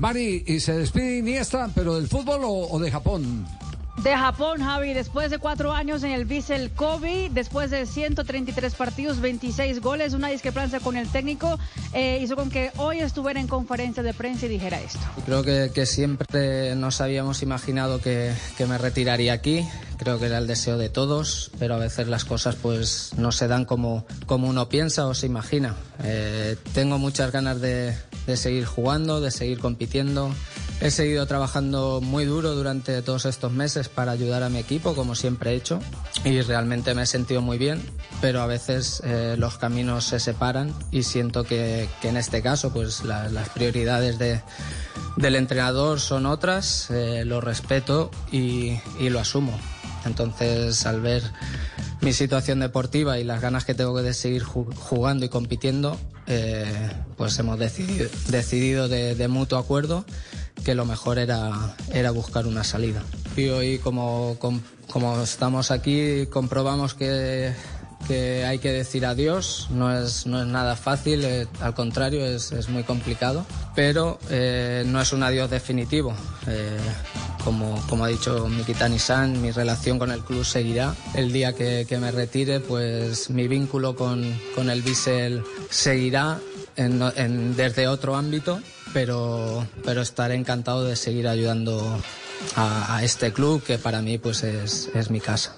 Mari, ¿y se despide Iniesta, pero del fútbol o de Japón? De Japón, Javi, después de cuatro años en el Vissel Kobe, después de 133 partidos, 26 goles, una discrepancia con el técnico, eh, hizo con que hoy estuviera en conferencia de prensa y dijera esto. Creo que, que siempre nos habíamos imaginado que, que, me retiraría aquí, creo que era el deseo de todos, pero a veces las cosas pues no se dan como, como uno piensa o se imagina. Eh, tengo muchas ganas de, de seguir jugando, de seguir compitiendo. He seguido trabajando muy duro durante todos estos meses para ayudar a mi equipo, como siempre he hecho, y realmente me he sentido muy bien, pero a veces eh, los caminos se separan y siento que, que en este caso pues la, las prioridades de, del entrenador son otras, eh, lo respeto y, y lo asumo. Entonces, al ver mi situación deportiva y las ganas que tengo de seguir jugando y compitiendo, eh, pues hemos decidido, decidido de, de, mutuo acuerdo que lo mejor era, era buscar una salida. Y hoy, como, como, estamos aquí, comprobamos que, que hay que decir adiós. No es, no es nada fácil, eh, al contrario, es, es, muy complicado, pero eh, no es un adiós definitivo. Como, como, ha dicho Mikitani-san, mi relación con el club seguirá. El día que, me retire, pues mi vínculo con, con el Bissell seguirá desde otro ámbito, pero, pero estaré encantado de seguir ayudando a, a este club que para mí pues es, es mi casa.